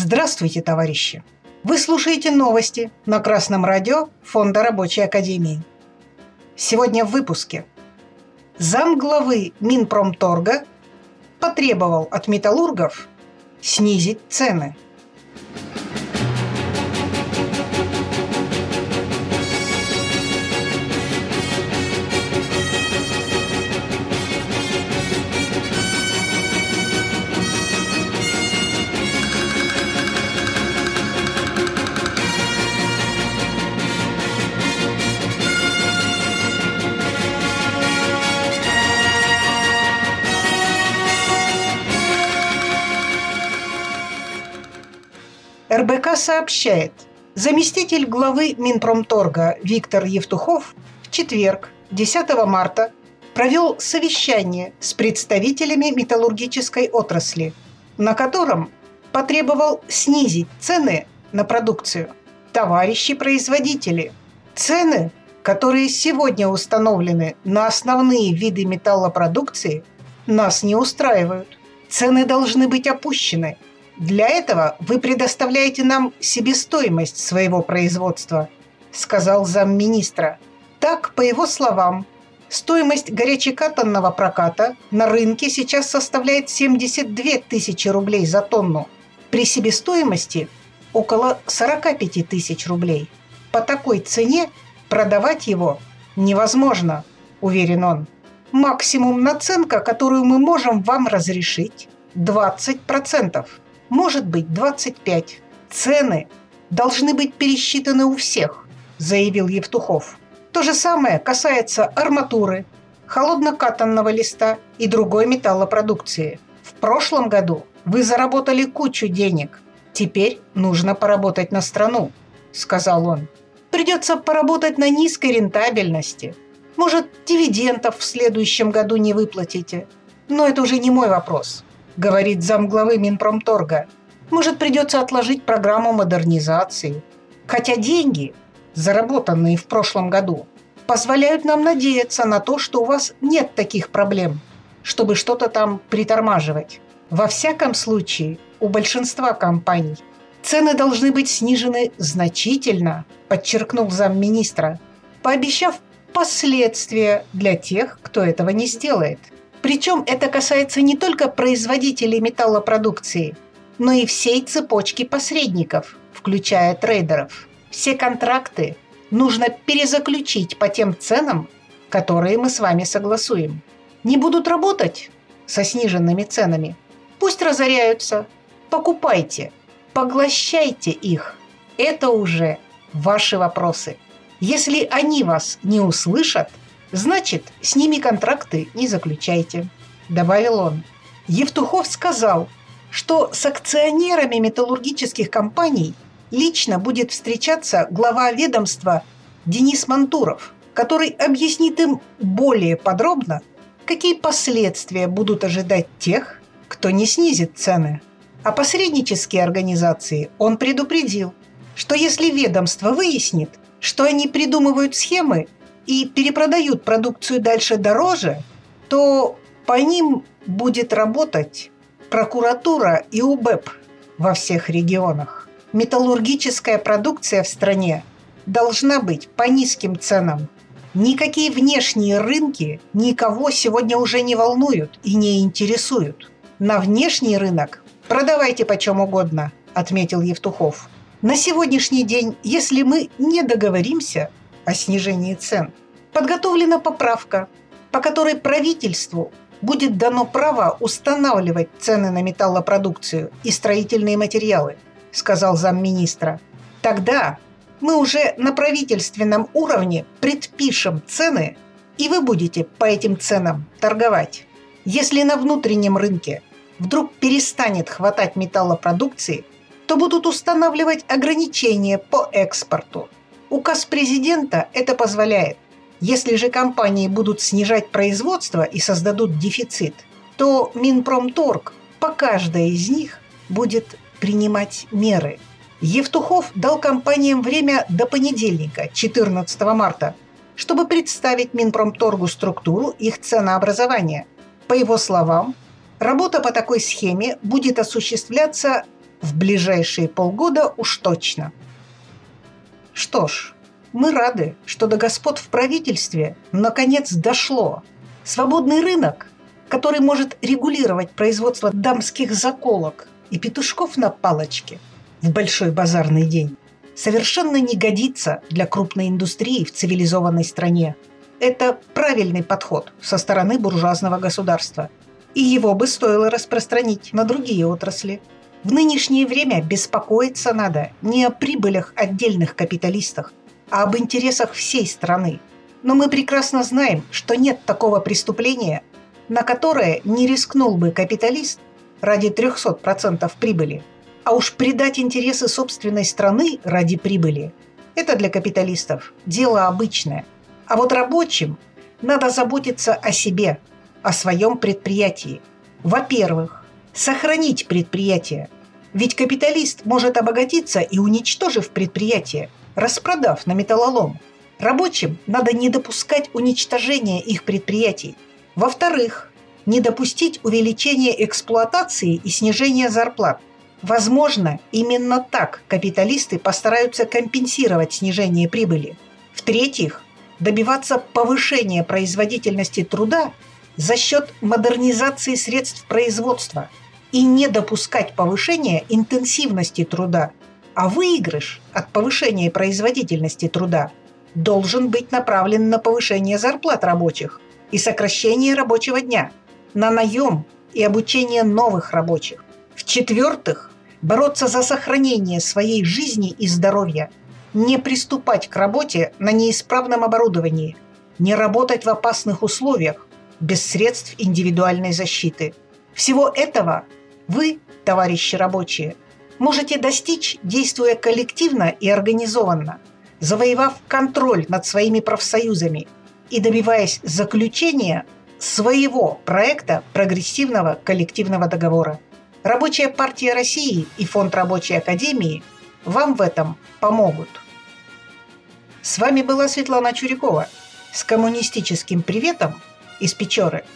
Здравствуйте, товарищи! Вы слушаете новости на Красном радио Фонда Рабочей Академии. Сегодня в выпуске. Зам главы Минпромторга потребовал от металлургов снизить цены – РБК сообщает, заместитель главы Минпромторга Виктор Евтухов в четверг, 10 марта, провел совещание с представителями металлургической отрасли, на котором потребовал снизить цены на продукцию. Товарищи производители, цены, которые сегодня установлены на основные виды металлопродукции, нас не устраивают. Цены должны быть опущены – для этого вы предоставляете нам себестоимость своего производства, сказал замминистра. Так, по его словам, стоимость горячекатанного проката на рынке сейчас составляет 72 тысячи рублей за тонну. При себестоимости около 45 тысяч рублей. По такой цене продавать его невозможно, уверен он. Максимум наценка, которую мы можем вам разрешить, 20% может быть 25. Цены должны быть пересчитаны у всех, заявил Евтухов. То же самое касается арматуры, холоднокатанного листа и другой металлопродукции. В прошлом году вы заработали кучу денег. Теперь нужно поработать на страну, сказал он. Придется поработать на низкой рентабельности. Может, дивидендов в следующем году не выплатите. Но это уже не мой вопрос говорит замглавы Минпромторга. Может, придется отложить программу модернизации. Хотя деньги, заработанные в прошлом году, позволяют нам надеяться на то, что у вас нет таких проблем, чтобы что-то там притормаживать. Во всяком случае, у большинства компаний цены должны быть снижены значительно, подчеркнул замминистра, пообещав последствия для тех, кто этого не сделает – причем это касается не только производителей металлопродукции, но и всей цепочки посредников, включая трейдеров. Все контракты нужно перезаключить по тем ценам, которые мы с вами согласуем. Не будут работать со сниженными ценами. Пусть разоряются. Покупайте, поглощайте их. Это уже ваши вопросы. Если они вас не услышат – Значит, с ними контракты не заключайте», – добавил он. Евтухов сказал, что с акционерами металлургических компаний лично будет встречаться глава ведомства Денис Мантуров, который объяснит им более подробно, какие последствия будут ожидать тех, кто не снизит цены. А посреднические организации он предупредил, что если ведомство выяснит, что они придумывают схемы и перепродают продукцию дальше дороже, то по ним будет работать прокуратура и УБЭП во всех регионах. Металлургическая продукция в стране должна быть по низким ценам. Никакие внешние рынки никого сегодня уже не волнуют и не интересуют. На внешний рынок продавайте почем угодно, отметил Евтухов. На сегодняшний день, если мы не договоримся, о снижении цен. Подготовлена поправка, по которой правительству будет дано право устанавливать цены на металлопродукцию и строительные материалы, сказал замминистра. Тогда мы уже на правительственном уровне предпишем цены, и вы будете по этим ценам торговать. Если на внутреннем рынке вдруг перестанет хватать металлопродукции, то будут устанавливать ограничения по экспорту – Указ президента это позволяет. Если же компании будут снижать производство и создадут дефицит, то Минпромторг по каждой из них будет принимать меры. Евтухов дал компаниям время до понедельника, 14 марта, чтобы представить Минпромторгу структуру их ценообразования. По его словам, работа по такой схеме будет осуществляться В ближайшие полгода уж точно. Что ж, мы рады, что до господ в правительстве наконец дошло. Свободный рынок, который может регулировать производство дамских заколок и петушков на палочке в большой базарный день, совершенно не годится для крупной индустрии в цивилизованной стране. Это правильный подход со стороны буржуазного государства. И его бы стоило распространить на другие отрасли. В нынешнее время беспокоиться надо не о прибылях отдельных капиталистов, а об интересах всей страны. Но мы прекрасно знаем, что нет такого преступления, на которое не рискнул бы капиталист ради 300% прибыли. А уж предать интересы собственной страны ради прибыли – это для капиталистов дело обычное. А вот рабочим надо заботиться о себе, о своем предприятии. Во-первых, сохранить предприятие. Ведь капиталист может обогатиться и уничтожив предприятие – распродав на металлолом. Рабочим надо не допускать уничтожения их предприятий. Во-вторых, не допустить увеличения эксплуатации и снижения зарплат. Возможно, именно так капиталисты постараются компенсировать снижение прибыли. В-третьих, добиваться повышения производительности труда за счет модернизации средств производства и не допускать повышения интенсивности труда а выигрыш от повышения производительности труда должен быть направлен на повышение зарплат рабочих и сокращение рабочего дня, на наем и обучение новых рабочих. В-четвертых, бороться за сохранение своей жизни и здоровья, не приступать к работе на неисправном оборудовании, не работать в опасных условиях, без средств индивидуальной защиты. Всего этого вы, товарищи рабочие, можете достичь, действуя коллективно и организованно, завоевав контроль над своими профсоюзами и добиваясь заключения своего проекта прогрессивного коллективного договора. Рабочая партия России и Фонд рабочей академии вам в этом помогут. С вами была Светлана Чурякова с коммунистическим приветом из Печоры –